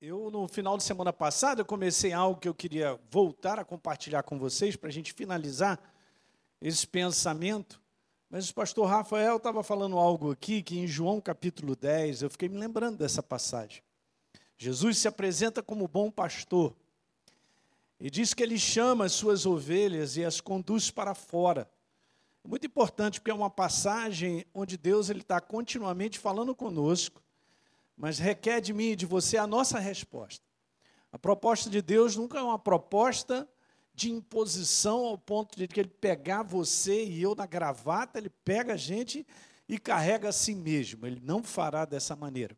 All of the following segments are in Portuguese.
Eu, no final de semana passada, comecei algo que eu queria voltar a compartilhar com vocês para a gente finalizar esse pensamento. Mas o pastor Rafael estava falando algo aqui que em João capítulo 10, eu fiquei me lembrando dessa passagem. Jesus se apresenta como bom pastor e diz que ele chama as suas ovelhas e as conduz para fora. Muito importante porque é uma passagem onde Deus ele está continuamente falando conosco mas requer de mim e de você a nossa resposta. A proposta de Deus nunca é uma proposta de imposição ao ponto de que ele pegar você e eu na gravata, ele pega a gente e carrega a si mesmo. Ele não fará dessa maneira.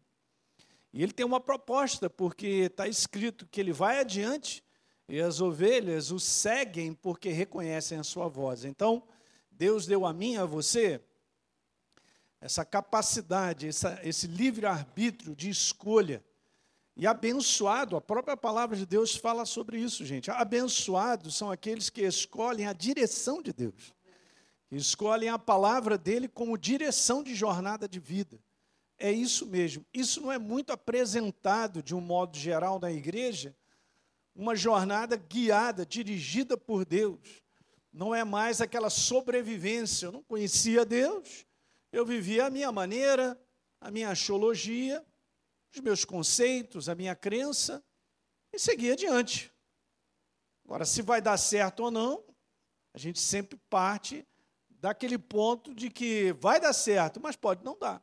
E ele tem uma proposta, porque está escrito que ele vai adiante e as ovelhas o seguem porque reconhecem a sua voz. Então, Deus deu a mim, a você, essa capacidade, essa, esse livre-arbítrio de escolha. E abençoado, a própria palavra de Deus fala sobre isso, gente. Abençoados são aqueles que escolhem a direção de Deus, que escolhem a palavra dele como direção de jornada de vida. É isso mesmo. Isso não é muito apresentado de um modo geral na igreja, uma jornada guiada, dirigida por Deus. Não é mais aquela sobrevivência. Eu não conhecia Deus, eu vivia a minha maneira, a minha axiologia, os meus conceitos, a minha crença, e seguia adiante. Agora, se vai dar certo ou não, a gente sempre parte daquele ponto de que vai dar certo, mas pode não dar.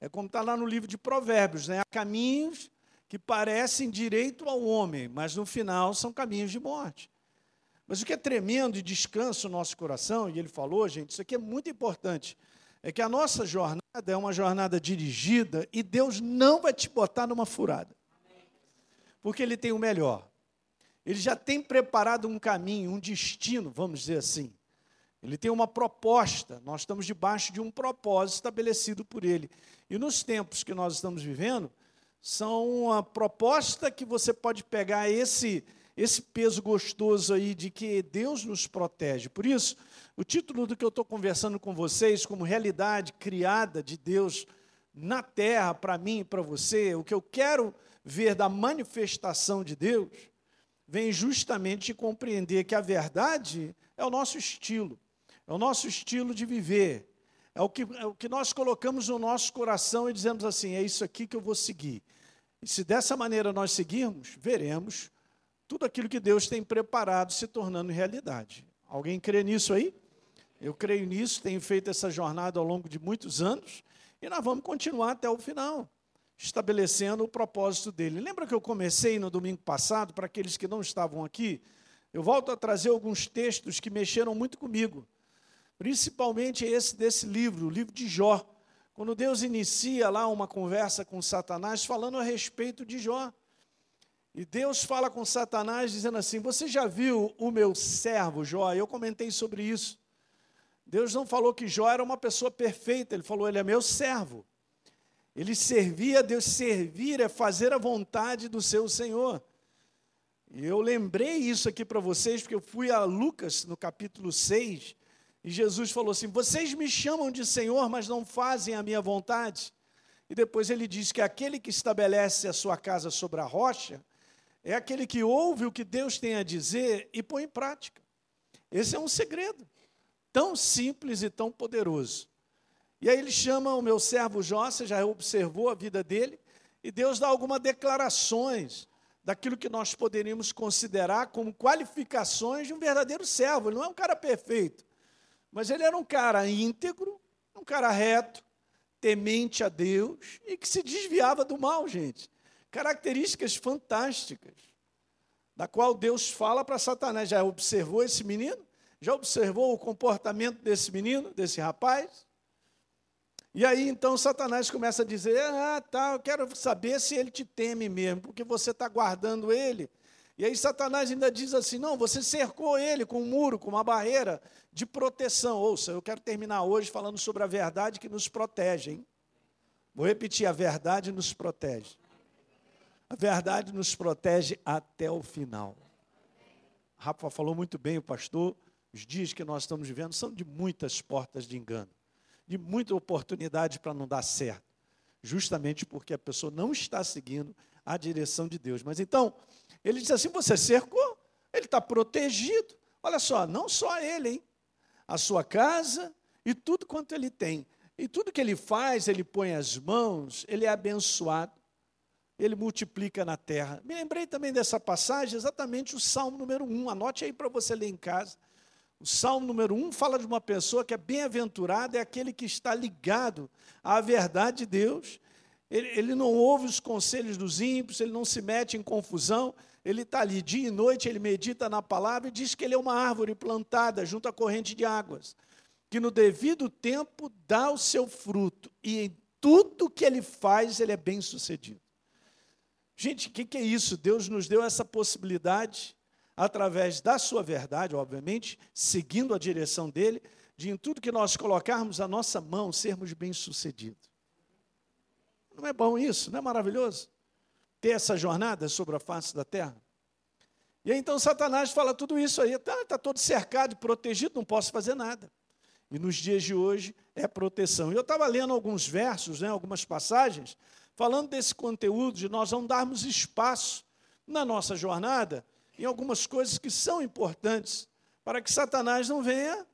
É como está lá no livro de Provérbios, né? Há caminhos que parecem direito ao homem, mas no final são caminhos de morte. Mas o que é tremendo e descansa o nosso coração, e ele falou, gente, isso aqui é muito importante é que a nossa jornada é uma jornada dirigida e Deus não vai te botar numa furada. Porque Ele tem o melhor. Ele já tem preparado um caminho, um destino, vamos dizer assim. Ele tem uma proposta, nós estamos debaixo de um propósito estabelecido por Ele. E nos tempos que nós estamos vivendo, são uma proposta que você pode pegar esse, esse peso gostoso aí de que Deus nos protege. Por isso, o título do que eu estou conversando com vocês, como realidade criada de Deus na terra, para mim e para você, o que eu quero ver da manifestação de Deus, vem justamente de compreender que a verdade é o nosso estilo, é o nosso estilo de viver, é o que, é o que nós colocamos no nosso coração e dizemos assim: é isso aqui que eu vou seguir. E se dessa maneira nós seguirmos, veremos tudo aquilo que Deus tem preparado se tornando realidade. Alguém crê nisso aí? Eu creio nisso, tenho feito essa jornada ao longo de muitos anos e nós vamos continuar até o final, estabelecendo o propósito dele. Lembra que eu comecei no domingo passado, para aqueles que não estavam aqui? Eu volto a trazer alguns textos que mexeram muito comigo, principalmente esse desse livro, o livro de Jó. Quando Deus inicia lá uma conversa com Satanás falando a respeito de Jó. E Deus fala com Satanás dizendo assim: Você já viu o meu servo Jó? Eu comentei sobre isso. Deus não falou que Jó era uma pessoa perfeita, ele falou, ele é meu servo. Ele servia Deus, servir é fazer a vontade do seu Senhor. E eu lembrei isso aqui para vocês, porque eu fui a Lucas, no capítulo 6, e Jesus falou assim: Vocês me chamam de Senhor, mas não fazem a minha vontade. E depois ele diz que aquele que estabelece a sua casa sobre a rocha é aquele que ouve o que Deus tem a dizer e põe em prática. Esse é um segredo tão simples e tão poderoso. E aí ele chama o meu servo Jó, você já observou a vida dele, e Deus dá algumas declarações daquilo que nós poderíamos considerar como qualificações de um verdadeiro servo. Ele não é um cara perfeito, mas ele era um cara íntegro, um cara reto, temente a Deus e que se desviava do mal, gente. Características fantásticas, da qual Deus fala para Satanás. Já observou esse menino? Já observou o comportamento desse menino, desse rapaz? E aí então Satanás começa a dizer: Ah, tá, eu quero saber se ele te teme mesmo, porque você está guardando ele. E aí Satanás ainda diz assim: Não, você cercou ele com um muro, com uma barreira de proteção. Ouça, eu quero terminar hoje falando sobre a verdade que nos protege. Hein? Vou repetir: a verdade nos protege. A verdade nos protege até o final. Rafa falou muito bem, o pastor. Os dias que nós estamos vivendo são de muitas portas de engano, de muita oportunidade para não dar certo, justamente porque a pessoa não está seguindo a direção de Deus. Mas então, ele diz assim: você cercou, ele está protegido. Olha só, não só ele, hein? A sua casa e tudo quanto ele tem. E tudo que ele faz, ele põe as mãos, ele é abençoado, ele multiplica na terra. Me lembrei também dessa passagem, exatamente o Salmo número 1. Anote aí para você ler em casa. O Salmo número 1 fala de uma pessoa que é bem-aventurada, é aquele que está ligado à verdade de Deus. Ele, ele não ouve os conselhos dos ímpios, ele não se mete em confusão, ele está ali dia e noite, ele medita na palavra e diz que ele é uma árvore plantada junto à corrente de águas, que no devido tempo dá o seu fruto, e em tudo que ele faz, ele é bem sucedido. Gente, o que, que é isso? Deus nos deu essa possibilidade, através da sua verdade, obviamente, seguindo a direção dele, de em tudo que nós colocarmos a nossa mão, sermos bem-sucedidos. Não é bom isso? Não é maravilhoso? ter essa jornada sobre a face da terra? E aí então Satanás fala tudo isso aí, está tá todo cercado, protegido, não posso fazer nada. E nos dias de hoje é proteção. E eu estava lendo alguns versos, né, algumas passagens, falando desse conteúdo, de nós não darmos espaço na nossa jornada em algumas coisas que são importantes, para que Satanás não venha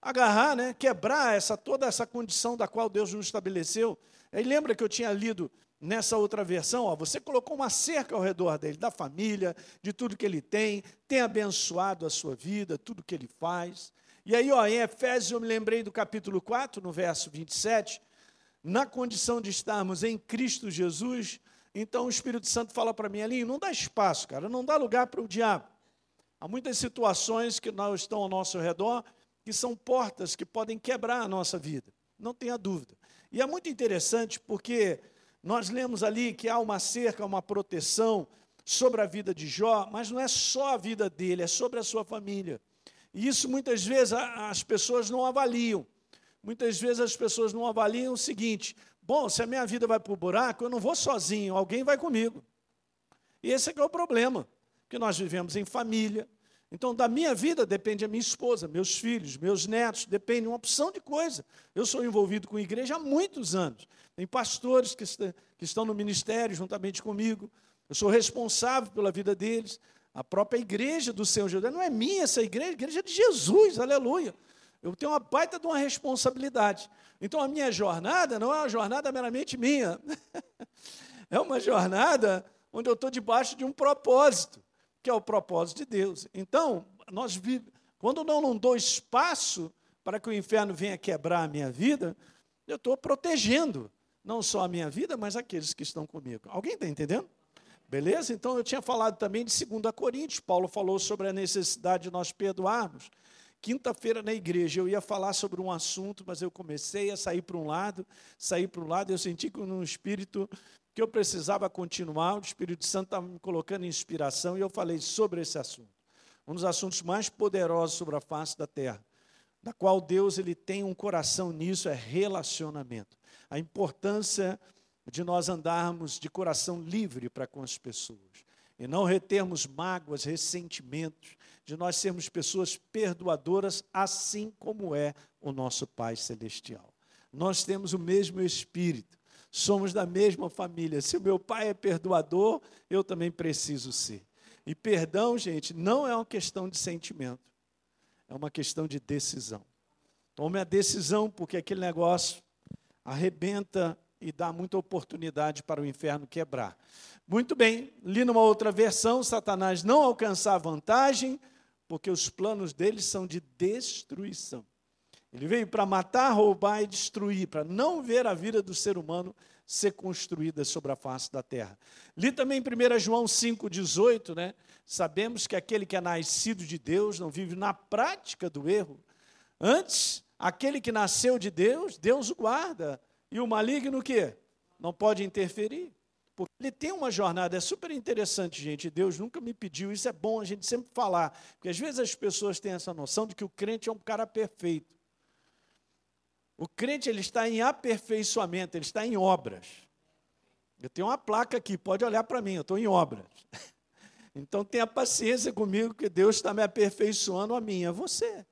agarrar, né, quebrar essa, toda essa condição da qual Deus nos estabeleceu. Aí lembra que eu tinha lido nessa outra versão, ó, você colocou uma cerca ao redor dele, da família, de tudo que ele tem, tem abençoado a sua vida, tudo que ele faz. E aí, ó, em Efésios, eu me lembrei do capítulo 4, no verso 27, na condição de estarmos em Cristo Jesus, então o Espírito Santo fala para mim ali, não dá espaço, cara, não dá lugar para o diabo. Há muitas situações que não estão ao nosso redor que são portas que podem quebrar a nossa vida, não tenha dúvida. E é muito interessante porque nós lemos ali que há uma cerca, uma proteção sobre a vida de Jó, mas não é só a vida dele, é sobre a sua família. E isso muitas vezes as pessoas não avaliam. Muitas vezes as pessoas não avaliam o seguinte: bom, se a minha vida vai para o buraco, eu não vou sozinho, alguém vai comigo. E esse é que é o problema, que nós vivemos em família. Então, da minha vida depende a minha esposa, meus filhos, meus netos, depende uma opção de coisa. Eu sou envolvido com igreja há muitos anos. Tem pastores que, que estão no ministério juntamente comigo. Eu sou responsável pela vida deles. A própria igreja do Senhor Jesus. Não é minha essa igreja, a igreja é de Jesus, aleluia. Eu tenho uma baita de uma responsabilidade. Então a minha jornada não é uma jornada meramente minha. é uma jornada onde eu estou debaixo de um propósito, que é o propósito de Deus. Então, nós. Quando eu não dou espaço para que o inferno venha quebrar a minha vida, eu estou protegendo não só a minha vida, mas aqueles que estão comigo. Alguém está entendendo? Beleza? Então eu tinha falado também de 2 Coríntios. Paulo falou sobre a necessidade de nós perdoarmos. Quinta-feira na igreja eu ia falar sobre um assunto, mas eu comecei a sair para um lado, sair para um lado, eu senti que no espírito que eu precisava continuar, o Espírito Santo estava me colocando inspiração e eu falei sobre esse assunto. Um dos assuntos mais poderosos sobre a face da terra, da qual Deus ele tem um coração nisso é relacionamento a importância de nós andarmos de coração livre para com as pessoas e não retermos mágoas, ressentimentos, de nós sermos pessoas perdoadoras, assim como é o nosso Pai Celestial. Nós temos o mesmo Espírito, somos da mesma família. Se o meu pai é perdoador, eu também preciso ser. E perdão, gente, não é uma questão de sentimento, é uma questão de decisão. Tome a decisão, porque aquele negócio arrebenta e dá muita oportunidade para o inferno quebrar. Muito bem, li numa outra versão, Satanás não alcançar vantagem, porque os planos dele são de destruição. Ele veio para matar, roubar e destruir, para não ver a vida do ser humano ser construída sobre a face da terra. Li também 1 João 5,18, né? Sabemos que aquele que é nascido de Deus não vive na prática do erro. Antes, Aquele que nasceu de Deus, Deus o guarda. E o maligno o quê? Não pode interferir. Porque ele tem uma jornada, é super interessante, gente. Deus nunca me pediu, isso é bom a gente sempre falar. Porque às vezes as pessoas têm essa noção de que o crente é um cara perfeito. O crente ele está em aperfeiçoamento, ele está em obras. Eu tenho uma placa aqui, pode olhar para mim, eu estou em obras. Então tenha paciência comigo, que Deus está me aperfeiçoando a mim, a você.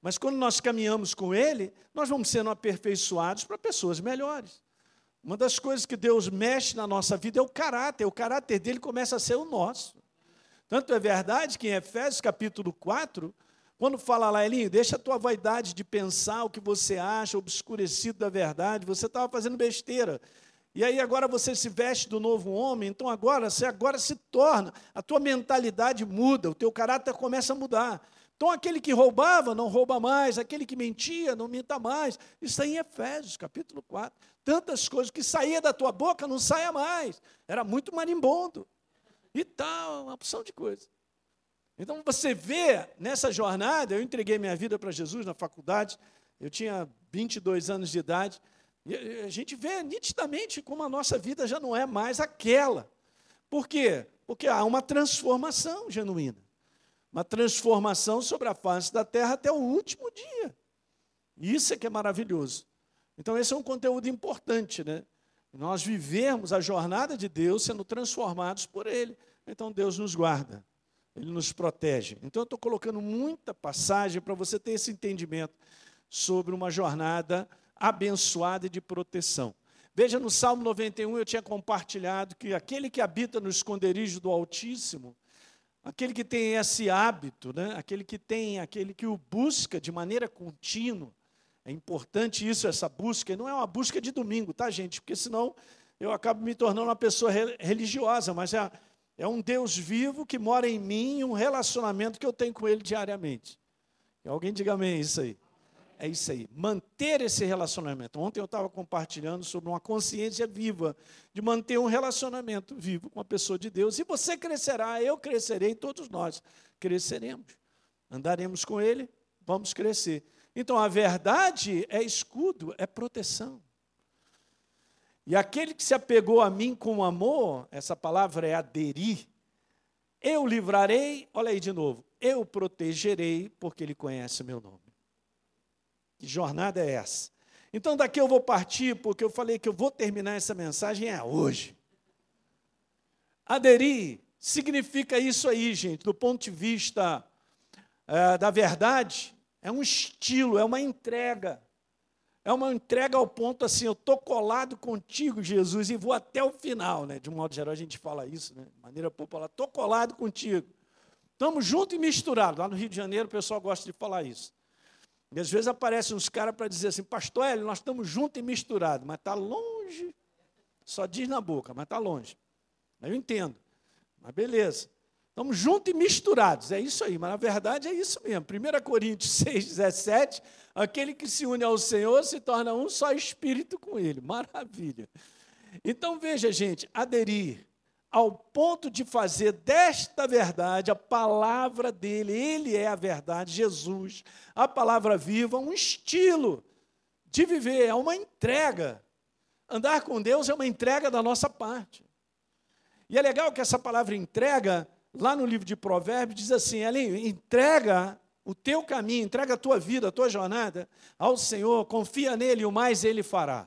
Mas quando nós caminhamos com Ele, nós vamos sendo aperfeiçoados para pessoas melhores. Uma das coisas que Deus mexe na nossa vida é o caráter. O caráter dele começa a ser o nosso. Tanto é verdade que em Efésios capítulo 4, quando fala lá, Elinho, deixa a tua vaidade de pensar o que você acha, obscurecido da verdade, você estava fazendo besteira. E aí agora você se veste do novo homem, então agora você agora se torna, a tua mentalidade muda, o teu caráter começa a mudar. Então aquele que roubava não rouba mais, aquele que mentia não minta mais. Isso aí em Efésios, capítulo 4. Tantas coisas que saía da tua boca não saia mais. Era muito marimbondo. E tal, uma opção de coisas. Então você vê nessa jornada, eu entreguei minha vida para Jesus na faculdade, eu tinha 22 anos de idade, e a gente vê nitidamente como a nossa vida já não é mais aquela. Por quê? Porque há uma transformação genuína. Uma transformação sobre a face da terra até o último dia. Isso é que é maravilhoso. Então, esse é um conteúdo importante, né? Nós vivemos a jornada de Deus sendo transformados por Ele. Então, Deus nos guarda, Ele nos protege. Então, eu estou colocando muita passagem para você ter esse entendimento sobre uma jornada abençoada e de proteção. Veja no Salmo 91, eu tinha compartilhado que aquele que habita no esconderijo do Altíssimo, aquele que tem esse hábito, né? aquele que tem, aquele que o busca de maneira contínua, é importante isso, essa busca, e não é uma busca de domingo, tá, gente? Porque senão eu acabo me tornando uma pessoa religiosa, mas é, é um Deus vivo que mora em mim, um relacionamento que eu tenho com Ele diariamente. E alguém diga amém isso aí. É isso aí, manter esse relacionamento. Ontem eu estava compartilhando sobre uma consciência viva, de manter um relacionamento vivo com a pessoa de Deus. E você crescerá, eu crescerei, todos nós cresceremos. Andaremos com Ele, vamos crescer. Então a verdade é escudo, é proteção. E aquele que se apegou a mim com amor, essa palavra é aderir, eu livrarei, olha aí de novo, eu protegerei, porque ele conhece o meu nome. Que jornada é essa? Então daqui eu vou partir, porque eu falei que eu vou terminar essa mensagem é hoje. Aderir significa isso aí, gente, do ponto de vista é, da verdade, é um estilo, é uma entrega. É uma entrega ao ponto assim, eu estou colado contigo, Jesus, e vou até o final, né? De um modo geral, a gente fala isso, né? De maneira popular, estou colado contigo. Estamos juntos e misturados. Lá no Rio de Janeiro, o pessoal gosta de falar isso. E às vezes aparecem uns caras para dizer assim, pastor Hélio, nós estamos juntos e misturados, mas está longe. Só diz na boca, mas está longe. Eu entendo. Mas beleza. Estamos juntos e misturados, é isso aí, mas na verdade é isso mesmo. 1 Coríntios 6, 17, aquele que se une ao Senhor se torna um só espírito com Ele. Maravilha. Então veja, gente, aderir ao ponto de fazer desta verdade a palavra dele, ele é a verdade, Jesus, a palavra viva, um estilo de viver, é uma entrega. Andar com Deus é uma entrega da nossa parte. E é legal que essa palavra entrega, lá no livro de Provérbios, diz assim: Elinho, entrega o teu caminho, entrega a tua vida, a tua jornada ao Senhor, confia nele o mais ele fará.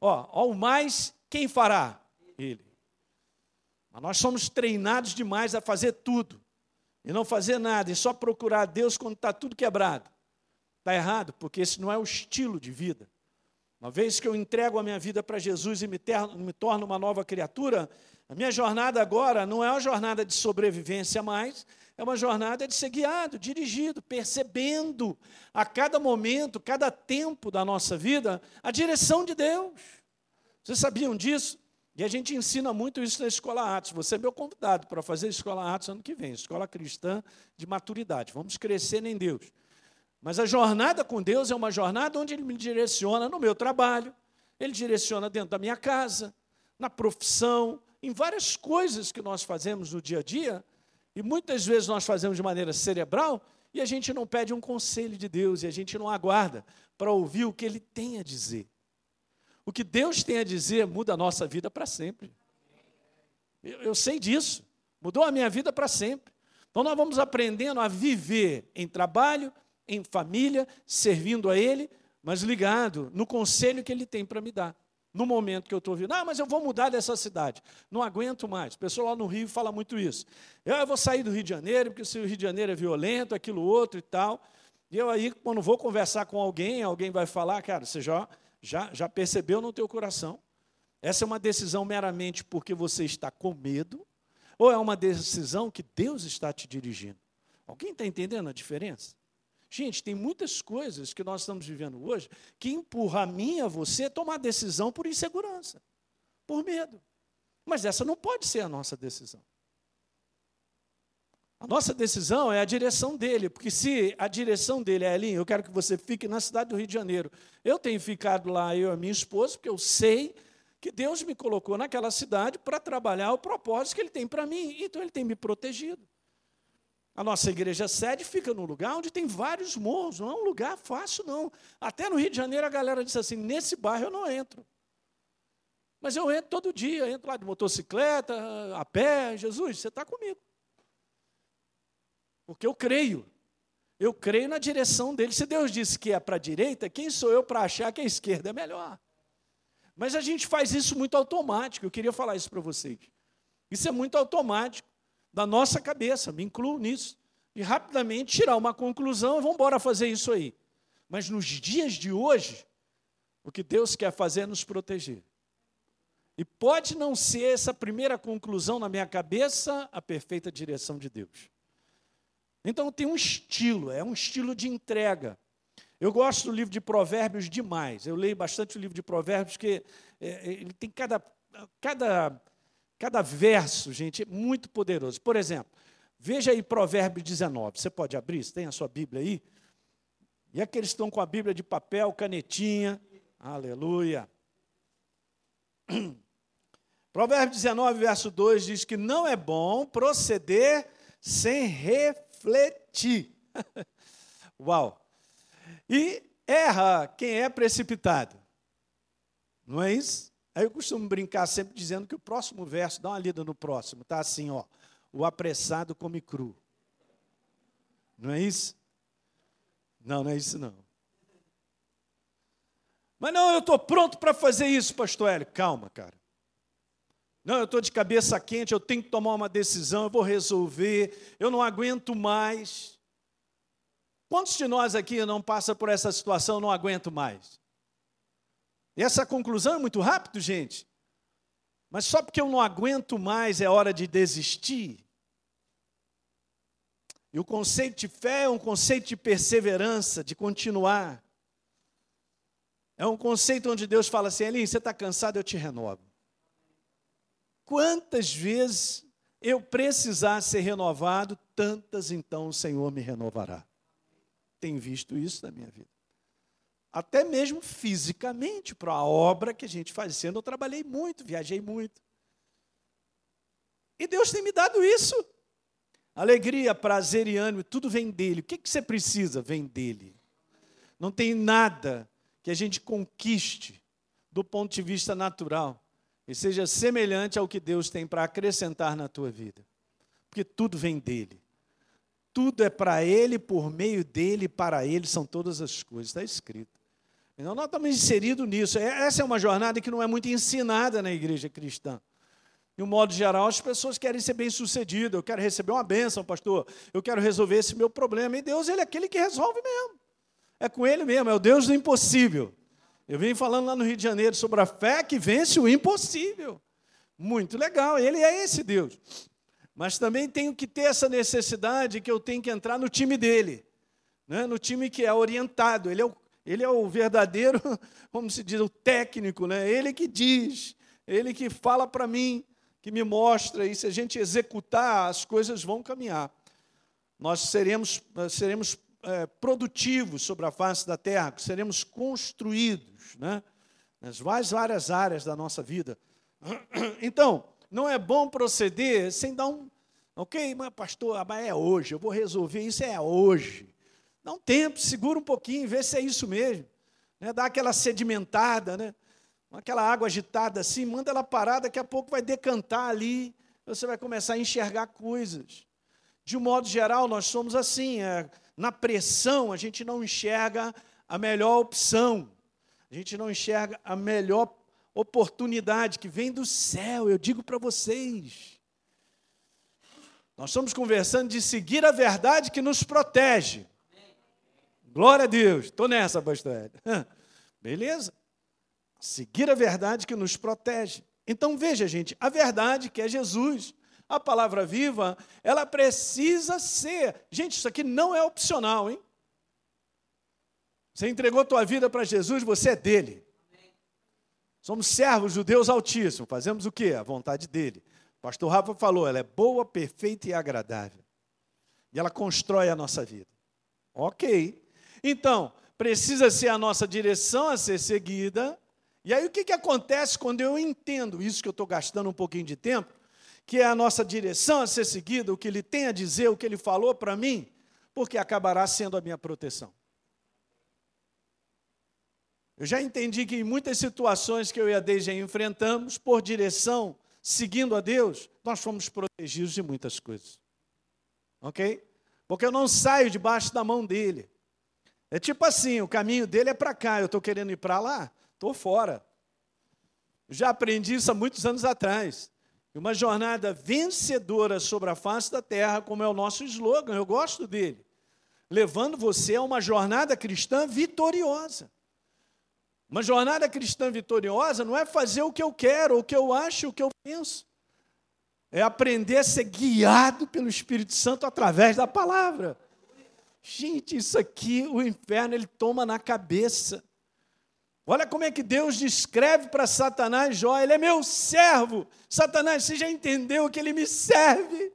Ó, ó o mais, quem fará? Ele. Mas nós somos treinados demais a fazer tudo e não fazer nada, e só procurar Deus quando está tudo quebrado. Está errado, porque esse não é o estilo de vida. Uma vez que eu entrego a minha vida para Jesus e me, terno, me torno uma nova criatura, a minha jornada agora não é uma jornada de sobrevivência mais, é uma jornada de ser guiado, dirigido, percebendo a cada momento, cada tempo da nossa vida, a direção de Deus. Vocês sabiam disso? E a gente ensina muito isso na Escola Atos. Você é meu convidado para fazer Escola Atos ano que vem, Escola Cristã de Maturidade. Vamos crescer em Deus. Mas a jornada com Deus é uma jornada onde Ele me direciona no meu trabalho, Ele direciona dentro da minha casa, na profissão, em várias coisas que nós fazemos no dia a dia, e muitas vezes nós fazemos de maneira cerebral, e a gente não pede um conselho de Deus, e a gente não aguarda para ouvir o que Ele tem a dizer. O que Deus tem a dizer muda a nossa vida para sempre. Eu, eu, sei disso. Mudou a minha vida para sempre. Então nós vamos aprendendo a viver em trabalho, em família, servindo a Ele, mas ligado no conselho que Ele tem para me dar. No momento que eu estou ouvindo, ah, mas eu vou mudar dessa cidade, não aguento mais. O pessoal lá no Rio fala muito isso. Eu vou sair do Rio de Janeiro, porque se o Rio de Janeiro é violento, aquilo outro e tal. E eu aí, quando vou conversar com alguém, alguém vai falar, cara, você já Já, já percebeu no teu coração? Essa é uma decisão meramente porque você está com medo? Ou é uma decisão que Deus está te dirigindo? Alguém está entendendo a diferença? Gente, tem muitas coisas que nós estamos vivendo hoje que empurra a mim a você a tomar decisão por insegurança, por medo. Mas essa não pode ser a nossa decisão. A nossa decisão é a direção dele, porque se a direção dele é ali, eu quero que você fique na cidade do Rio de Janeiro. Eu tenho ficado lá, eu e a minha esposa, porque eu sei que Deus me colocou naquela cidade para trabalhar o propósito que ele tem para mim, então ele tem me protegido. A nossa igreja sede fica num lugar onde tem vários morros, não é um lugar fácil, não. Até no Rio de Janeiro a galera disse assim: nesse bairro eu não entro. Mas eu entro todo dia, entro lá de motocicleta, a pé. Jesus, você está comigo. Porque eu creio. Eu creio na direção dele. Se Deus disse que é para a direita, quem sou eu para achar que a esquerda é melhor? Mas a gente faz isso muito automático. Eu queria falar isso para vocês. Isso é muito automático da nossa cabeça, me incluo nisso. E rapidamente tirar uma conclusão e vamos embora fazer isso aí. Mas nos dias de hoje, o que Deus quer fazer é nos proteger. E pode não ser essa primeira conclusão na minha cabeça a perfeita direção de Deus. Então tem um estilo, é um estilo de entrega. Eu gosto do livro de Provérbios demais. Eu leio bastante o livro de Provérbios, porque é, é, ele tem cada, cada, cada verso, gente, é muito poderoso. Por exemplo, veja aí Provérbios 19. Você pode abrir? Você tem a sua Bíblia aí? E aqueles que estão com a Bíblia de papel, canetinha. Aleluia. Provérbios 19, verso 2 diz que não é bom proceder sem refletir refletir. Uau! E erra quem é precipitado. Não é isso? Aí eu costumo brincar sempre dizendo que o próximo verso, dá uma lida no próximo, está assim, ó. O apressado come cru. Não é isso? Não, não é isso não. Mas não, eu estou pronto para fazer isso, pastor Hélio. Calma, cara. Não, eu estou de cabeça quente, eu tenho que tomar uma decisão, eu vou resolver, eu não aguento mais. Quantos de nós aqui não passa por essa situação, não aguento mais? E essa conclusão é muito rápido, gente. Mas só porque eu não aguento mais é hora de desistir. E o conceito de fé é um conceito de perseverança, de continuar. É um conceito onde Deus fala assim: Eli, você está cansado, eu te renovo. Quantas vezes eu precisar ser renovado, tantas então o Senhor me renovará. Tenho visto isso na minha vida. Até mesmo fisicamente, para a obra que a gente fazendo, eu trabalhei muito, viajei muito. E Deus tem me dado isso. Alegria, prazer e ânimo, tudo vem dele. O que, que você precisa? Vem dele. Não tem nada que a gente conquiste do ponto de vista natural e seja semelhante ao que Deus tem para acrescentar na tua vida. Porque tudo vem dele. Tudo é para ele, por meio dele, para ele são todas as coisas. Está escrito. Então nós estamos inseridos nisso. É, essa é uma jornada que não é muito ensinada na igreja cristã. De um modo geral, as pessoas querem ser bem-sucedidas. Eu quero receber uma bênção, pastor. Eu quero resolver esse meu problema. E Deus, Ele é aquele que resolve mesmo. É com Ele mesmo, é o Deus do impossível. Eu vim falando lá no Rio de Janeiro sobre a fé que vence o impossível. Muito legal, ele é esse Deus. Mas também tenho que ter essa necessidade que eu tenho que entrar no time dele, né? no time que é orientado. Ele é o, ele é o verdadeiro, como se diz, o técnico, né? ele que diz, ele que fala para mim, que me mostra, e se a gente executar, as coisas vão caminhar. Nós seremos, seremos é, produtivos sobre a face da terra, seremos construídos né, nas várias, várias áreas da nossa vida. Então, não é bom proceder sem dar um. Ok, mas pastor, mas é hoje, eu vou resolver isso, é hoje. Dá um tempo, segura um pouquinho, vê se é isso mesmo. Né, dá aquela sedimentada, né, aquela água agitada assim, manda ela parar, daqui a pouco vai decantar ali, você vai começar a enxergar coisas. De um modo geral, nós somos assim. É, na pressão, a gente não enxerga a melhor opção, a gente não enxerga a melhor oportunidade que vem do céu, eu digo para vocês. Nós estamos conversando de seguir a verdade que nos protege. Glória a Deus. Estou nessa, pastor. Beleza? Seguir a verdade que nos protege. Então veja, gente, a verdade que é Jesus, a palavra viva, ela precisa ser. Gente, isso aqui não é opcional, hein? Você entregou tua vida para Jesus, você é dele. Somos servos judeus altíssimos, fazemos o quê? A vontade dele. O pastor Rafa falou, ela é boa, perfeita e agradável. E ela constrói a nossa vida. Ok. Então, precisa ser a nossa direção a ser seguida. E aí o que, que acontece quando eu entendo isso que eu estou gastando um pouquinho de tempo, que é a nossa direção a ser seguida, o que ele tem a dizer, o que ele falou para mim, porque acabará sendo a minha proteção. Eu já entendi que em muitas situações que eu e a Deise enfrentamos, por direção, seguindo a Deus, nós fomos protegidos de muitas coisas. Ok? Porque eu não saio debaixo da mão dele. É tipo assim: o caminho dele é para cá, eu estou querendo ir para lá, estou fora. Já aprendi isso há muitos anos atrás. Uma jornada vencedora sobre a face da terra, como é o nosso slogan, eu gosto dele. Levando você a uma jornada cristã vitoriosa. Uma jornada cristã vitoriosa não é fazer o que eu quero, o que eu acho, o que eu penso. É aprender a ser guiado pelo Espírito Santo através da palavra. Gente, isso aqui o inferno ele toma na cabeça. Olha como é que Deus descreve para Satanás Jó, ele é meu servo. Satanás, você já entendeu que ele me serve?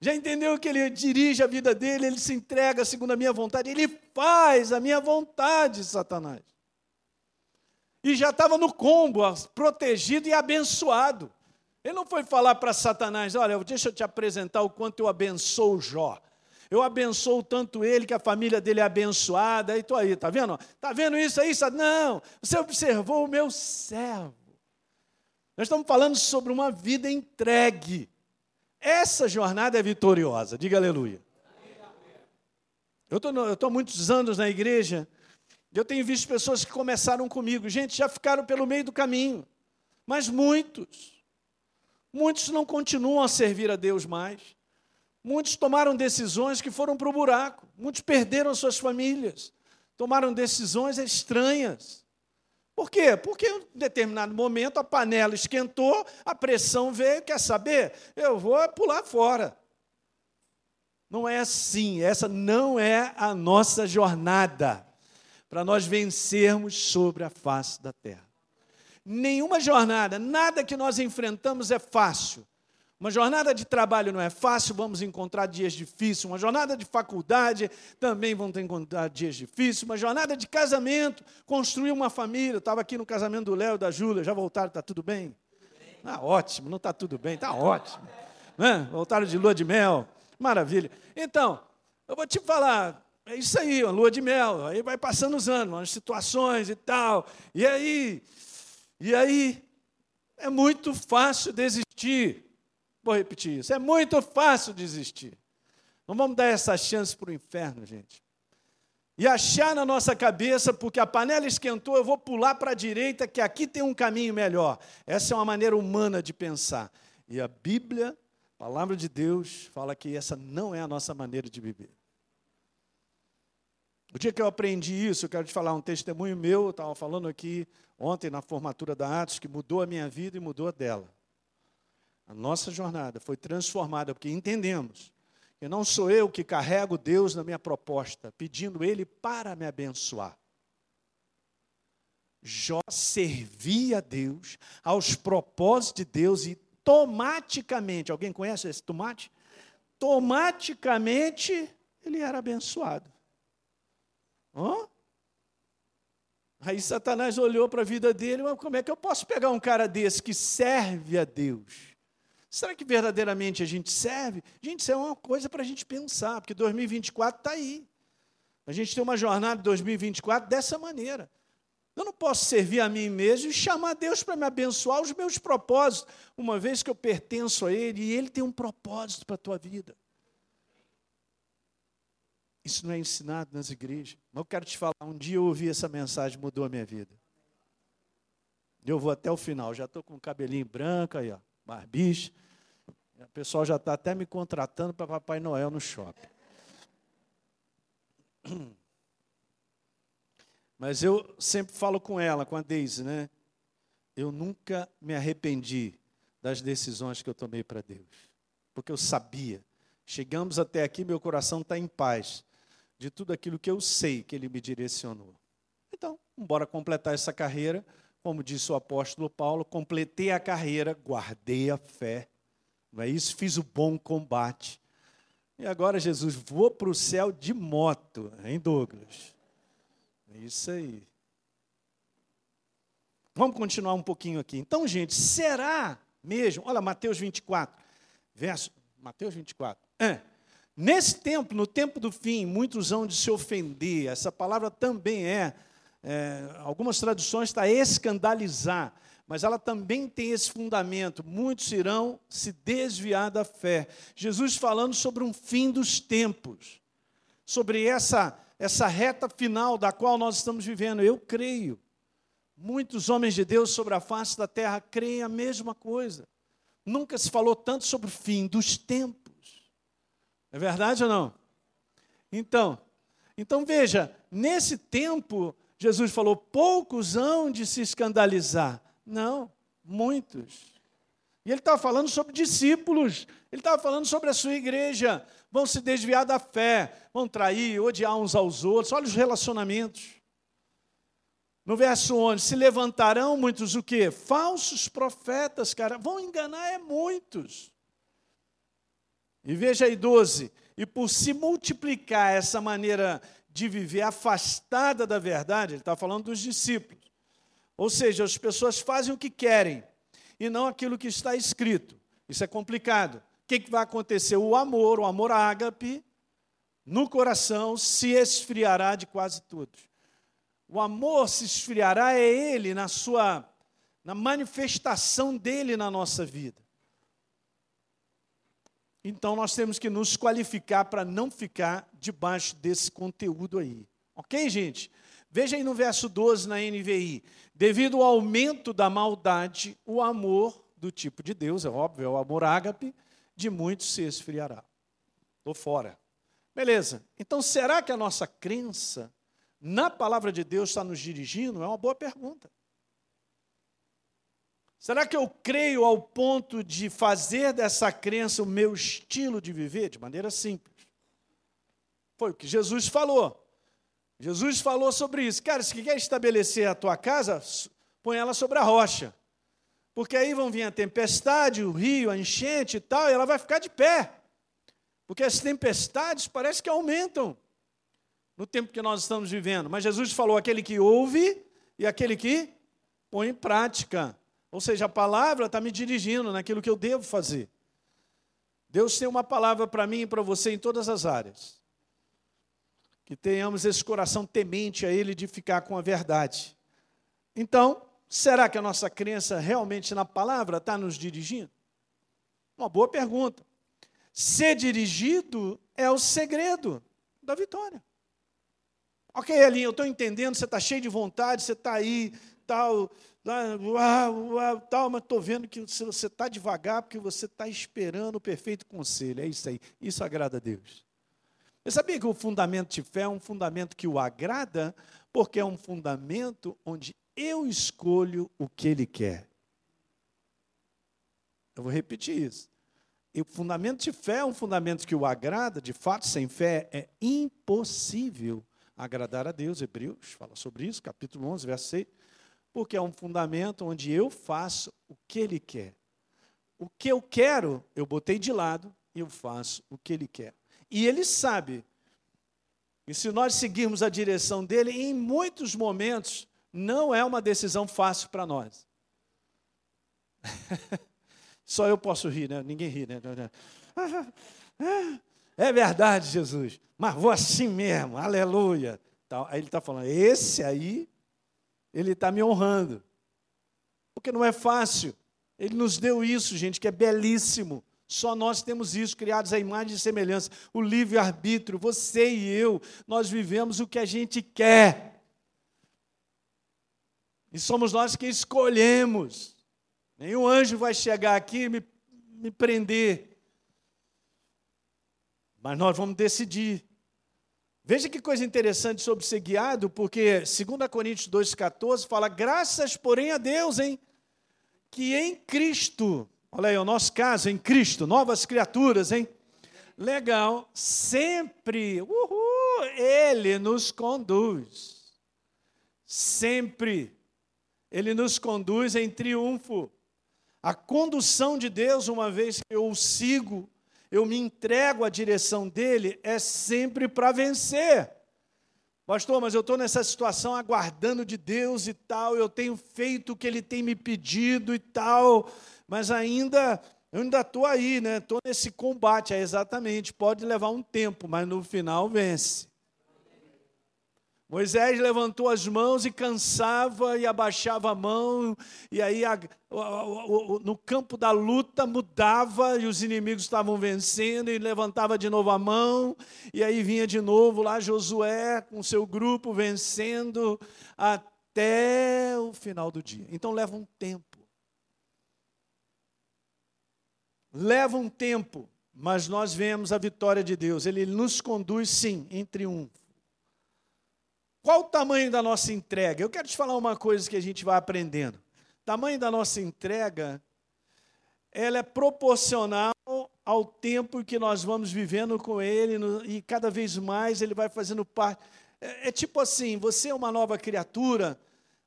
Já entendeu que ele dirige a vida dele, ele se entrega segundo a minha vontade, ele faz a minha vontade, Satanás. E já estava no combo, protegido e abençoado. Ele não foi falar para Satanás: olha, deixa eu te apresentar o quanto eu abençoo Jó. Eu abençoo tanto ele que a família dele é abençoada. E estou aí, tá vendo? Tá vendo isso aí? Não, você observou o meu servo. Nós estamos falando sobre uma vida entregue. Essa jornada é vitoriosa. Diga aleluia. Eu estou muitos anos na igreja. Eu tenho visto pessoas que começaram comigo. Gente, já ficaram pelo meio do caminho. Mas muitos. Muitos não continuam a servir a Deus mais. Muitos tomaram decisões que foram para o buraco. Muitos perderam suas famílias. Tomaram decisões estranhas. Por quê? Porque em determinado momento a panela esquentou, a pressão veio, quer saber? Eu vou pular fora. Não é assim, essa não é a nossa jornada para nós vencermos sobre a face da terra. Nenhuma jornada, nada que nós enfrentamos é fácil. Uma jornada de trabalho não é fácil, vamos encontrar dias difíceis. Uma jornada de faculdade também vão encontrar dias difíceis. Uma jornada de casamento, construir uma família. Eu estava aqui no casamento do Léo e da Júlia, já voltaram, está tudo bem? Ah, ótimo, não está tudo bem, está ótimo. Né? Voltaram de lua de mel, maravilha. Então, eu vou te falar, é isso aí, uma lua de mel. Aí vai passando os anos, as situações e tal. E aí, e aí, é muito fácil desistir. Vou repetir isso. É muito fácil desistir. Não vamos dar essa chance para o inferno, gente. E achar na nossa cabeça, porque a panela esquentou, eu vou pular para a direita, que aqui tem um caminho melhor. Essa é uma maneira humana de pensar. E a Bíblia, a palavra de Deus, fala que essa não é a nossa maneira de viver. O dia que eu aprendi isso, eu quero te falar um testemunho meu, eu estava falando aqui ontem na formatura da Atos, que mudou a minha vida e mudou a dela. A nossa jornada foi transformada porque entendemos que não sou eu que carrego Deus na minha proposta, pedindo Ele para me abençoar. Jó servia a Deus, aos propósitos de Deus e tomaticamente, alguém conhece esse tomate? Tomaticamente ele era abençoado. Hã? Aí Satanás olhou para a vida dele, mas como é que eu posso pegar um cara desse que serve a Deus? Será que verdadeiramente a gente serve? Gente, isso é uma coisa para a gente pensar, porque 2024 está aí. A gente tem uma jornada de 2024 dessa maneira. Eu não posso servir a mim mesmo e chamar Deus para me abençoar os meus propósitos, uma vez que eu pertenço a Ele e Ele tem um propósito para a tua vida. Isso não é ensinado nas igrejas. Mas eu quero te falar, um dia eu ouvi essa mensagem, mudou a minha vida. Eu vou até o final, já estou com o cabelinho branco aí, ó, barbicha. O pessoal já está até me contratando para Papai Noel no shopping. Mas eu sempre falo com ela, com a Deise, né? Eu nunca me arrependi das decisões que eu tomei para Deus. Porque eu sabia. Chegamos até aqui, meu coração está em paz de tudo aquilo que eu sei que Ele me direcionou. Então, embora completar essa carreira, como disse o apóstolo Paulo, completei a carreira, guardei a fé. Não é isso? Fiz o bom combate. E agora, Jesus, vou para o céu de moto, hein, Douglas? É isso aí. Vamos continuar um pouquinho aqui. Então, gente, será mesmo? Olha, Mateus 24, verso. Mateus 24. É. Nesse tempo, no tempo do fim, muitos vão de se ofender. Essa palavra também é, é algumas traduções está escandalizar, mas ela também tem esse fundamento. Muitos irão se desviar da fé. Jesus falando sobre um fim dos tempos, sobre essa essa reta final da qual nós estamos vivendo. Eu creio. Muitos homens de Deus sobre a face da terra creem a mesma coisa. Nunca se falou tanto sobre o fim dos tempos. É verdade ou não? Então, então veja, nesse tempo, Jesus falou: poucos hão de se escandalizar. Não, muitos. E ele estava falando sobre discípulos, ele estava falando sobre a sua igreja. Vão se desviar da fé, vão trair, odiar uns aos outros. Olha os relacionamentos. No verso 11, se levantarão muitos o quê? Falsos profetas, cara. Vão enganar é muitos. E veja aí 12, e por se multiplicar essa maneira de viver afastada da verdade, ele está falando dos discípulos. Ou seja, as pessoas fazem o que querem e não aquilo que está escrito. Isso é complicado. O que, vai acontecer? O amor, o amor ágape, no coração se esfriará de quase todos. O amor se esfriará é ele na sua na manifestação dele na nossa vida. Então nós temos que nos qualificar para não ficar debaixo desse conteúdo aí. OK, gente? Veja aí no verso 12 na NVI. Devido ao aumento da maldade, o amor do tipo de Deus, é óbvio, é o amor ágape, de muitos se esfriará. Estou fora. Beleza. Então, será que a nossa crença na palavra de Deus está nos dirigindo? É uma boa pergunta. Será que eu creio ao ponto de fazer dessa crença o meu estilo de viver? De maneira simples. Foi o que Jesus falou. Jesus falou sobre isso. Cara, se quer estabelecer a tua casa, põe ela sobre a rocha. Porque aí vão vir a tempestade, o rio, a enchente e tal, e ela vai ficar de pé. Porque as tempestades parece que aumentam no tempo que nós estamos vivendo. Mas Jesus falou: aquele que ouve e aquele que põe em prática. Ou seja, a palavra está me dirigindo naquilo que eu devo fazer. Deus tem uma palavra para mim e para você em todas as áreas. Que tenhamos esse coração temente a Ele de ficar com a verdade. Então, será que a nossa crença realmente na palavra está nos dirigindo? Uma boa pergunta. Ser dirigido é o segredo da vitória. Ok, Elinho, eu estou entendendo, você está cheio de vontade, você está aí, tal, uau, uau, tal, mas estou vendo que você está devagar porque você está esperando o perfeito conselho. É isso aí. Isso agrada a Deus. Eu sabia que o fundamento de fé é um fundamento que o agrada, porque é um fundamento onde eu escolho o que Ele quer. Eu vou repetir isso. E o fundamento de fé é um fundamento que o agrada, de fato, sem fé é impossível agradar a Deus. Hebreus fala sobre isso, capítulo 11, verso 6. Porque é um fundamento onde eu faço o que Ele quer. O que eu quero, eu botei de lado e eu faço o que Ele quer. E Ele sabe. E se nós seguirmos a direção dele, em muitos momentos, não é uma decisão fácil para nós. Só eu posso rir, né? Ninguém ri, né? É verdade, Jesus, mas vou assim mesmo, aleluia. Aí ele está falando, esse aí, ele está me honrando. Porque não é fácil. Ele nos deu isso, gente, que é belíssimo. Só nós temos isso, criados à imagem e semelhança. O livre-arbítrio, você e eu, nós vivemos o que a gente quer. E somos nós que escolhemos. Nenhum anjo vai chegar aqui e me, me prender. Mas nós vamos decidir. Veja que coisa interessante sobre ser guiado, porque 2 Coríntios 2,14 fala: graças, porém, a Deus, hein? Que em Cristo, olha aí, o nosso caso, em Cristo, novas criaturas, hein? Legal, sempre, uhul, Ele nos conduz. Sempre. Ele nos conduz em triunfo. A condução de Deus, uma vez que eu o sigo, eu me entrego à direção dele, é sempre para vencer. Pastor, mas eu estou nessa situação aguardando de Deus e tal, eu tenho feito o que ele tem me pedido e tal, mas ainda, eu ainda estou aí, né? Estou nesse combate, é exatamente, pode levar um tempo, mas no final vence. Moisés levantou as mãos e cansava e abaixava a mão, e aí a, no campo da luta mudava e os inimigos estavam vencendo, e levantava de novo a mão, e aí vinha de novo lá Josué com seu grupo vencendo até o final do dia. Então leva um tempo. Leva um tempo, mas nós vemos a vitória de Deus. Ele nos conduz, sim, em triunfo. Qual o tamanho da nossa entrega? Eu quero te falar uma coisa que a gente vai aprendendo. O tamanho da nossa entrega, ela é proporcional ao tempo que nós vamos vivendo com Ele, e cada vez mais Ele vai fazendo parte. É, é tipo assim, você é uma nova criatura,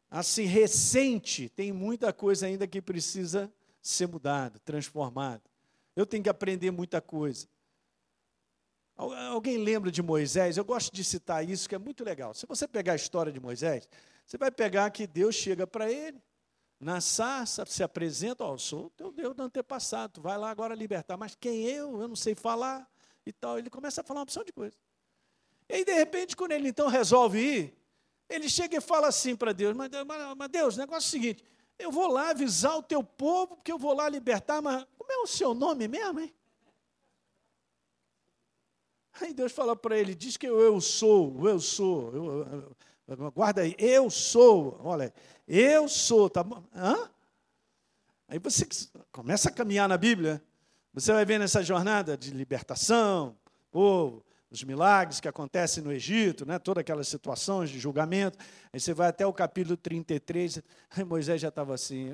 assim, recente, tem muita coisa ainda que precisa ser mudada, transformada. Eu tenho que aprender muita coisa. Alguém lembra de Moisés? Eu gosto de citar isso, que é muito legal. Se você pegar a história de Moisés, você vai pegar que Deus chega para ele, na sarça, se apresenta, ó, oh, sou teu Deus do antepassado, vai lá agora libertar, mas quem eu? Eu não sei falar e tal. Ele começa a falar uma opção de coisa. E aí, de repente, quando ele então resolve ir, ele chega e fala assim para Deus, mas, mas, mas Deus, o negócio é o seguinte, eu vou lá avisar o teu povo, porque eu vou lá libertar, mas como é o seu nome mesmo, hein? Aí Deus fala para ele: diz que eu, eu sou, eu sou. Eu, eu, guarda aí, eu sou. Olha, eu sou, tá bom? Hã? Aí você começa a caminhar na Bíblia, você vai ver nessa jornada de libertação, ou os milagres que acontecem no Egito, né, todas aquelas situações de julgamento. Aí você vai até o capítulo 33, aí Moisés já estava assim,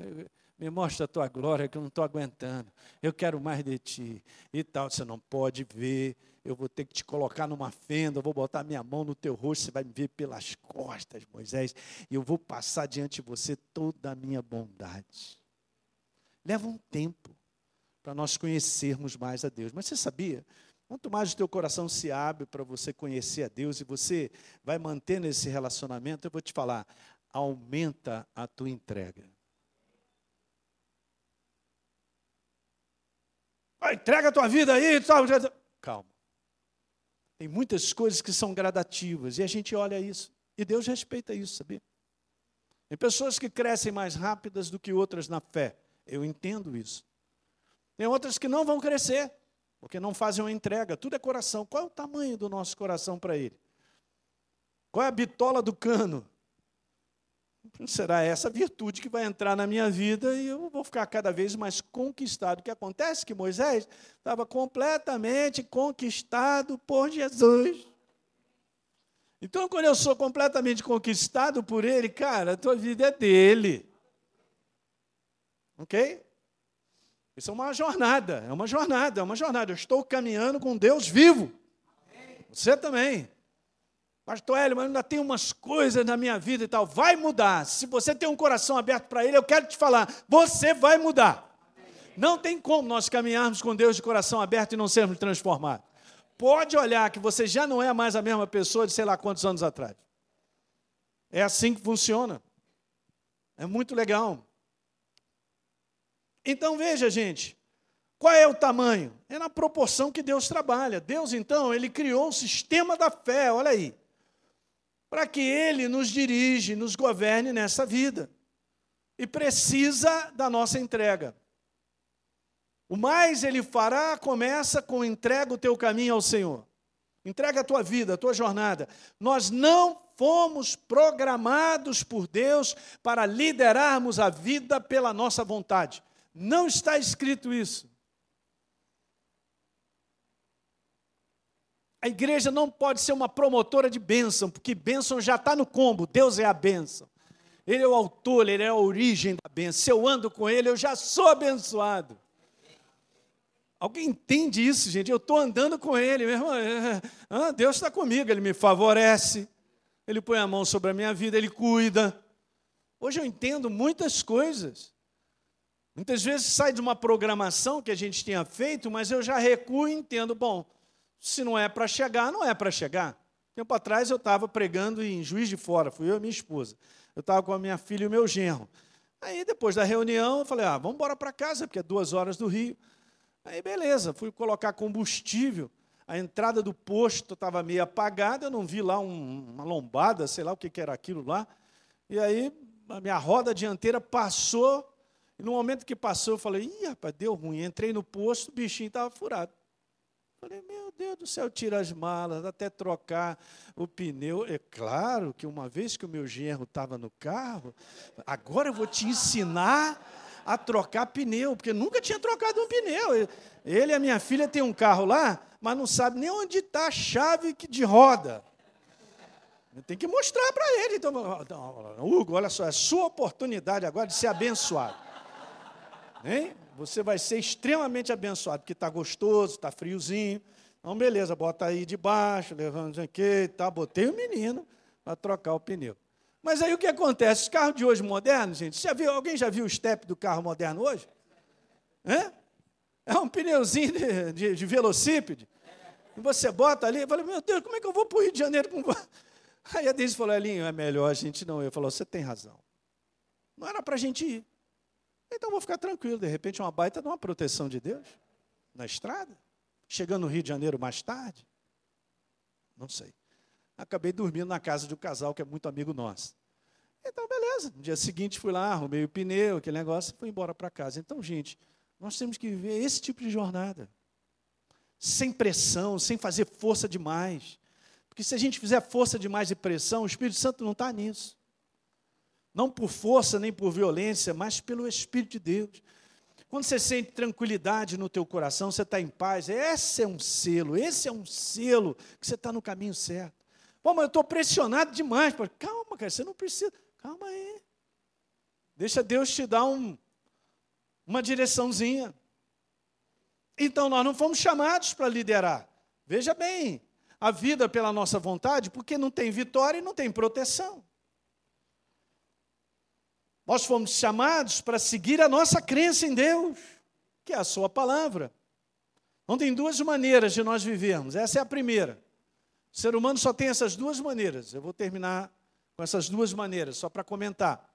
me mostra a tua glória que eu não estou aguentando, eu quero mais de ti. E tal, você não pode ver eu vou ter que te colocar numa fenda, eu vou botar minha mão no teu rosto, você vai me ver pelas costas, Moisés, e eu vou passar diante de você toda a minha bondade. Leva um tempo para nós conhecermos mais a Deus. Mas você sabia? Quanto mais o teu coração se abre para você conhecer a Deus e você vai manter nesse relacionamento, eu vou te falar, aumenta a tua entrega. entrega a tua vida aí, calma. Tem muitas coisas que são gradativas e a gente olha isso. E Deus respeita isso, sabia? Tem pessoas que crescem mais rápidas do que outras na fé. Eu entendo isso. Tem outras que não vão crescer, porque não fazem uma entrega. Tudo é coração. Qual é o tamanho do nosso coração para Ele? Qual é a bitola do cano? será essa virtude que vai entrar na minha vida e eu vou ficar cada vez mais conquistado. O que acontece é que Moisés estava completamente conquistado por Jesus. Então, quando eu sou completamente conquistado por Ele, cara, a tua vida é dele. Ok? Isso é uma jornada, é uma jornada, é uma jornada. Eu estou caminhando com Deus vivo. Você também. Pastor Hélio, mas ainda tem umas coisas na minha vida e tal. Vai mudar. Se você tem um coração aberto para Ele, eu quero te falar, você vai mudar. Não tem como nós caminharmos com Deus de coração aberto e não sermos transformados. Pode olhar que você já não é mais a mesma pessoa de sei lá quantos anos atrás. É assim que funciona. É muito legal. Então veja, gente, qual é o tamanho? É na proporção que Deus trabalha. Deus, então, ele criou um sistema da fé, olha aí para que Ele nos dirige, nos governe nessa vida. E precisa da nossa entrega. O mais Ele fará começa com entrega o teu caminho ao Senhor. Entrega a tua vida, a tua jornada. Nós não fomos programados por Deus para liderarmos a vida pela nossa vontade. Não está escrito isso. A igreja não pode ser uma promotora de bênção, porque bênção já está no combo, Deus é a bênção. Ele é o autor, ele é a origem da bênção. Se eu ando com ele, eu já sou abençoado. Alguém entende isso, gente? Eu estou andando com ele, meu irmão. É, ah, Deus está comigo, ele me favorece, ele põe a mão sobre a minha vida, ele cuida. Hoje eu entendo muitas coisas. Muitas vezes sai de uma programação que a gente tinha feito, mas eu já recuo e entendo, bom, se não é para chegar, não é para chegar. Tempo atrás eu estava pregando em Juiz de Fora, fui eu e minha esposa. Eu estava com a minha filha e o meu genro. Aí, depois da reunião, eu falei, ah, vamos embora para casa, porque é duas horas do Rio. Aí, beleza, fui colocar combustível. A entrada do posto estava meio apagada, eu não vi lá um, uma lombada, sei lá o que, que era aquilo lá. E aí, a minha roda dianteira passou e no momento que passou, eu falei, ih, rapaz, deu ruim. Entrei no posto, o bichinho estava furado. Falei, meu Deus do céu, tira as malas, até trocar o pneu. É claro que uma vez que o meu genro estava no carro, agora eu vou te ensinar a trocar pneu, porque nunca tinha trocado um pneu. Ele e a minha filha têm um carro lá, mas não sabe nem onde está a chave de roda. Tem que mostrar para ele. Então, Hugo, olha só, é sua oportunidade agora de ser abençoado. Hein? Você vai ser extremamente abençoado, porque está gostoso, está friozinho. Então, beleza, bota aí debaixo, levando aqui, tá, botei o menino para trocar o pneu. Mas aí o que acontece? Os carros de hoje modernos, gente, já viu, alguém já viu o step do carro moderno hoje? É? É um pneuzinho de, de, de velocípede. E você bota ali, e fala, meu Deus, como é que eu vou para o Rio de Janeiro com. Aí a Deise falou, Elinho, é melhor a gente não. Eu falou, você tem razão. Não era para a gente ir. Então vou ficar tranquilo, de repente uma baita de uma proteção de Deus na estrada, chegando no Rio de Janeiro mais tarde. Não sei. Acabei dormindo na casa de um casal que é muito amigo nosso. Então, beleza. No dia seguinte fui lá, arrumei o pneu, aquele negócio, fui embora para casa. Então, gente, nós temos que viver esse tipo de jornada. Sem pressão, sem fazer força demais. Porque se a gente fizer força demais e pressão, o Espírito Santo não está nisso não por força nem por violência, mas pelo Espírito de Deus. Quando você sente tranquilidade no teu coração, você está em paz, esse é um selo, esse é um selo que você está no caminho certo. Pô, mas eu estou pressionado demais. Calma, cara, você não precisa. Calma aí. Deixa Deus te dar um, uma direçãozinha. Então, nós não fomos chamados para liderar. Veja bem, a vida pela nossa vontade, porque não tem vitória e não tem proteção. Nós fomos chamados para seguir a nossa crença em Deus, que é a Sua palavra. Então, tem duas maneiras de nós vivermos. Essa é a primeira. O ser humano só tem essas duas maneiras. Eu vou terminar com essas duas maneiras, só para comentar.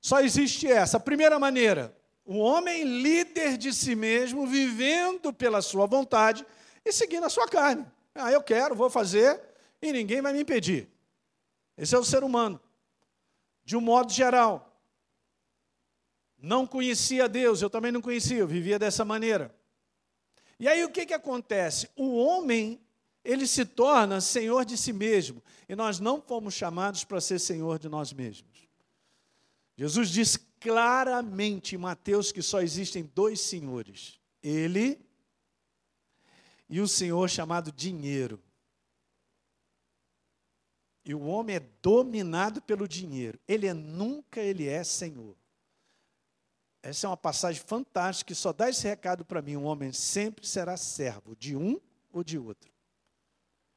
Só existe essa. A primeira maneira, o homem líder de si mesmo, vivendo pela sua vontade e seguindo a sua carne. Ah, eu quero, vou fazer e ninguém vai me impedir. Esse é o ser humano de um modo geral. Não conhecia Deus, eu também não conhecia, eu vivia dessa maneira. E aí o que, que acontece? O homem, ele se torna senhor de si mesmo, e nós não fomos chamados para ser senhor de nós mesmos. Jesus diz claramente em Mateus que só existem dois senhores: ele e o senhor chamado dinheiro. E o homem é dominado pelo dinheiro. Ele é nunca ele é senhor. Essa é uma passagem fantástica que só dá esse recado para mim. Um homem sempre será servo de um ou de outro.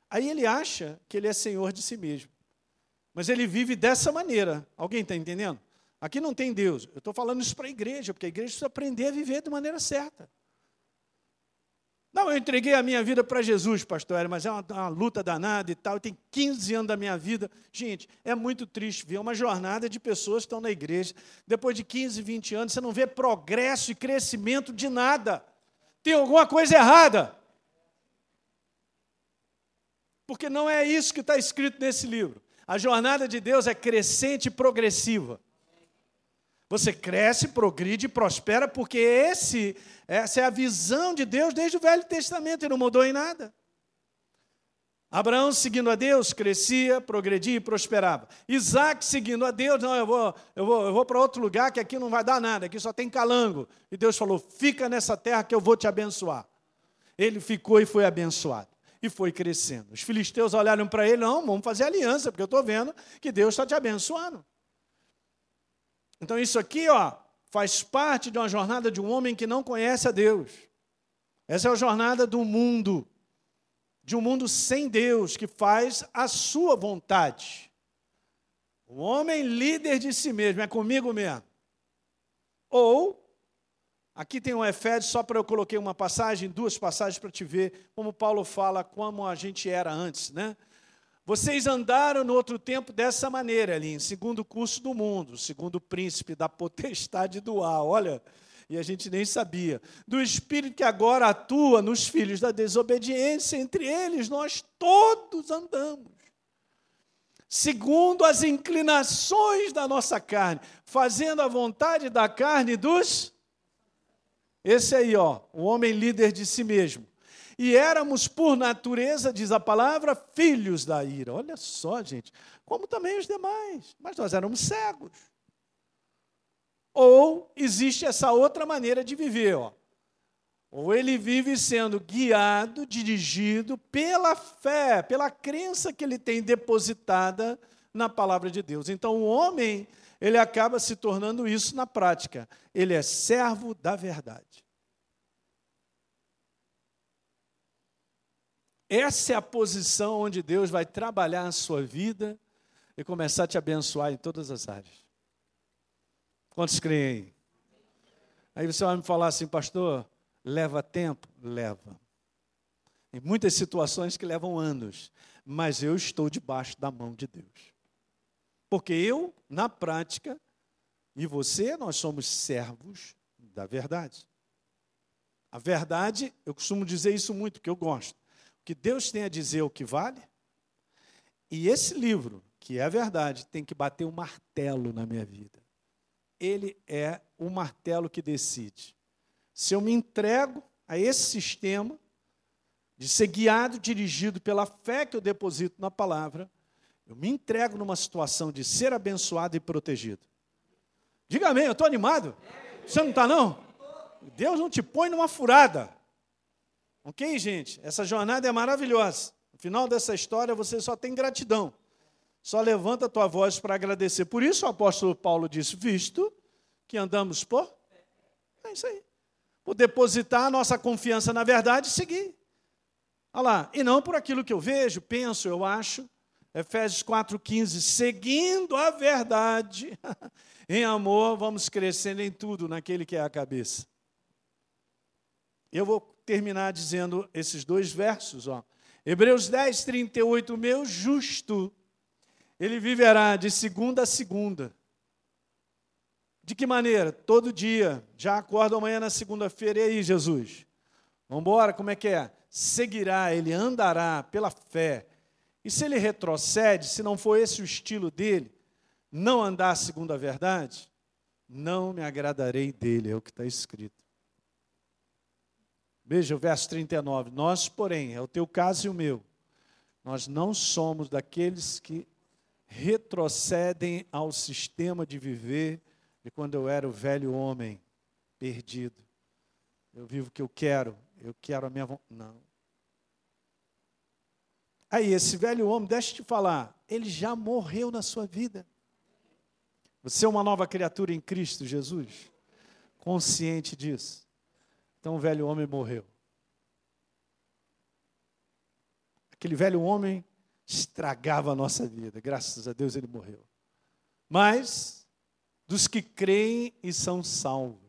Aí ele acha que ele é senhor de si mesmo. Mas ele vive dessa maneira. Alguém está entendendo? Aqui não tem Deus. Eu estou falando isso para a igreja, porque a igreja precisa aprender a viver de maneira certa. Não, eu entreguei a minha vida para Jesus, pastor, mas é uma, uma, luta danada e tal. Tem 15 anos da minha vida. Gente, é muito triste ver uma jornada de pessoas que estão na igreja. Depois de 15, 20 anos, você não vê progresso e crescimento de nada. Tem alguma coisa errada. Porque não é isso que está escrito nesse livro. A jornada de Deus é crescente e progressiva. Você cresce, progride, prospera, porque esse, essa é a visão de Deus desde o Velho Testamento e não mudou em nada. Abraão, seguindo a Deus, crescia, progredia e prosperava. Isaac, seguindo a Deus, não, eu vou, eu vou, eu vou para outro lugar que aqui não vai dar nada, aqui só tem calango. E Deus falou: fica nessa terra que eu vou te abençoar. Ele ficou e foi abençoado. e foi crescendo. Os filisteus olharam para ele, não, vamos fazer aliança, porque eu estou vendo que Deus está te abençoando. Então isso aqui, ó, faz parte de uma jornada de um homem que não conhece a Deus. Essa é a jornada do mundo, de um mundo sem Deus, que faz a sua vontade. O homem líder de si mesmo, é comigo mesmo. Ou Aqui tem um Efésios, só para eu coloquei uma passagem, duas passagens para te ver como Paulo fala como a gente era antes, né? Vocês andaram no outro tempo dessa maneira ali, em segundo curso do mundo, segundo príncipe da potestade do ar. Olha, e a gente nem sabia. Do espírito que agora atua nos filhos da desobediência, entre eles nós todos andamos. Segundo as inclinações da nossa carne, fazendo a vontade da carne dos esse aí, ó, o homem líder de si mesmo. E éramos, por natureza, diz a palavra, filhos da ira. Olha só, gente, como também os demais. Mas nós éramos cegos. Ou existe essa outra maneira de viver, ó. Ou ele vive sendo guiado, dirigido pela fé, pela crença que ele tem depositada na palavra de Deus. Então, o homem ele acaba se tornando isso na prática. Ele é servo da verdade. Essa é a posição onde Deus vai trabalhar a sua vida e começar a te abençoar em todas as áreas. Quantos creem aí? Aí você vai me falar assim, pastor, leva tempo? Leva. Em muitas situações que levam anos, mas eu estou debaixo da mão de Deus. Porque eu, na prática, e você, nós somos servos da verdade. A verdade, eu costumo dizer isso muito, porque eu gosto. O que Deus tem a dizer o que vale. E esse livro, que é a verdade, tem que bater um martelo na minha vida. Ele é o martelo que decide. Se eu me entrego a esse sistema de ser guiado, dirigido pela fé que eu deposito na palavra, eu me entrego numa situação de ser abençoado e protegido. Diga amém, eu estou animado. Você não está, não? Deus não te põe numa furada. Ok, gente? Essa jornada é maravilhosa. No final dessa história, você só tem gratidão. Só levanta a tua voz para agradecer. Por isso o apóstolo Paulo disse: visto que andamos por. É isso aí. Por depositar a nossa confiança na verdade e seguir. Olha lá. E não por aquilo que eu vejo, penso, eu acho Efésios 4,15, seguindo a verdade, em amor, vamos crescendo em tudo naquele que é a cabeça. Eu vou terminar dizendo esses dois versos, ó. Hebreus 10, 38, meu justo, ele viverá de segunda a segunda. De que maneira? Todo dia. Já acorda amanhã na segunda-feira. E aí, Jesus? Vamos embora? Como é que é? Seguirá, ele andará pela fé e se ele retrocede, se não for esse o estilo dele, não andar segundo a verdade, não me agradarei dele, é o que está escrito. Veja o verso 39. Nós, porém, é o teu caso e o meu, nós não somos daqueles que retrocedem ao sistema de viver de quando eu era o velho homem perdido. Eu vivo o que eu quero, eu quero a minha vontade. Não. Aí, esse velho homem, deixa eu te falar, ele já morreu na sua vida. Você é uma nova criatura em Cristo Jesus, consciente disso. Então, o velho homem morreu. Aquele velho homem estragava a nossa vida, graças a Deus ele morreu. Mas, dos que creem e são salvos.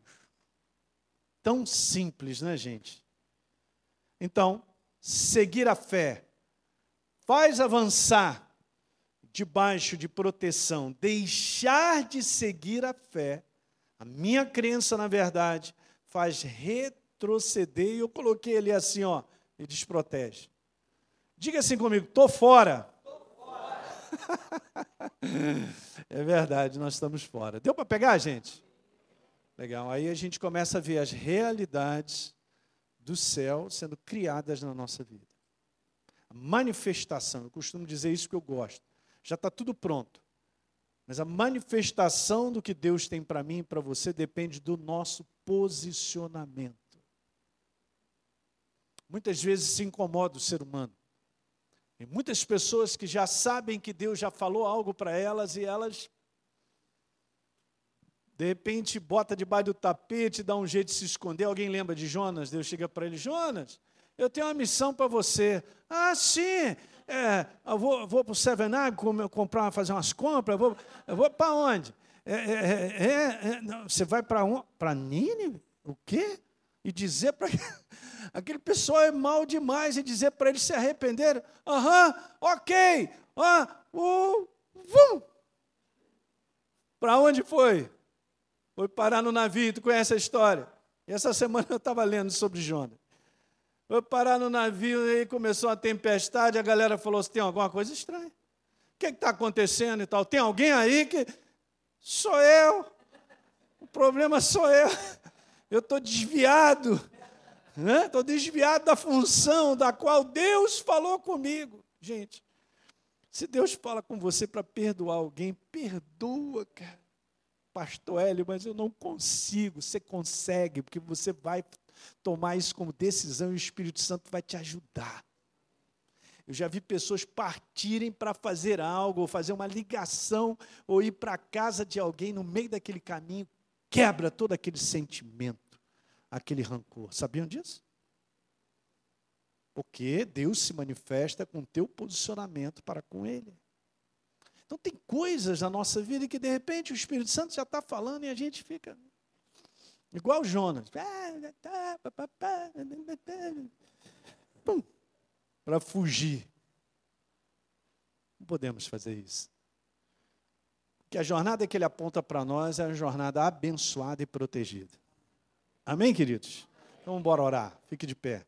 Tão simples, né, gente? Então, seguir a fé faz avançar debaixo de proteção, deixar de seguir a fé, a minha crença na verdade, faz retroceder, e eu coloquei ele assim, ó, e desprotege. Diga assim comigo, estou fora. fora. é verdade, nós estamos fora. Deu para pegar, gente? Legal. Aí a gente começa a ver as realidades do céu sendo criadas na nossa vida a manifestação, eu costumo dizer isso que eu gosto, já está tudo pronto. Mas a manifestação do que Deus tem para mim e para você depende do nosso posicionamento. Muitas vezes se incomoda o ser humano. E muitas pessoas que já sabem que Deus já falou algo para elas e elas de repente bota debaixo do tapete, dá um jeito de se esconder. Alguém lembra de Jonas? Deus chega para ele: Jonas, eu tenho uma missão para você. Ah, sim, é, eu vou, vou para o Seven comprar, fazer umas compras. Vou, eu vou para onde? É, é, é, é não, você vai para onde? Para Nínive? O quê? E dizer para. Aquele pessoal é mal demais e dizer para eles se arrependerem. Aham, ok. Ah, uh, vum. Para onde foi? Foi parar no navio, tu conhece a história. Essa semana eu estava lendo sobre Jonas. Foi parar no navio e começou a tempestade, a galera falou assim, tem alguma coisa estranha. O que está acontecendo e tal? Tem alguém aí que... Sou eu. O problema sou eu. Eu estou desviado. Estou né? desviado da função da qual Deus falou comigo. Gente, se Deus fala com você para perdoar alguém, perdoa, cara pastor Hélio, mas eu não consigo. Você consegue, porque você vai tomar isso como decisão e o Espírito Santo vai te ajudar. Eu já vi pessoas partirem para fazer algo, ou fazer uma ligação, ou ir para a casa de alguém no meio daquele caminho, quebra todo aquele sentimento, aquele rancor. Sabiam disso? Porque Deus se manifesta com o teu posicionamento para com Ele. Então, tem coisas na nossa vida que, de repente, o Espírito Santo já está falando e a gente fica igual Jonas. Para fugir. Não podemos fazer isso. Porque a jornada que ele aponta para nós é uma jornada abençoada e protegida. Amém, queridos? Então, bora orar. Fique de pé.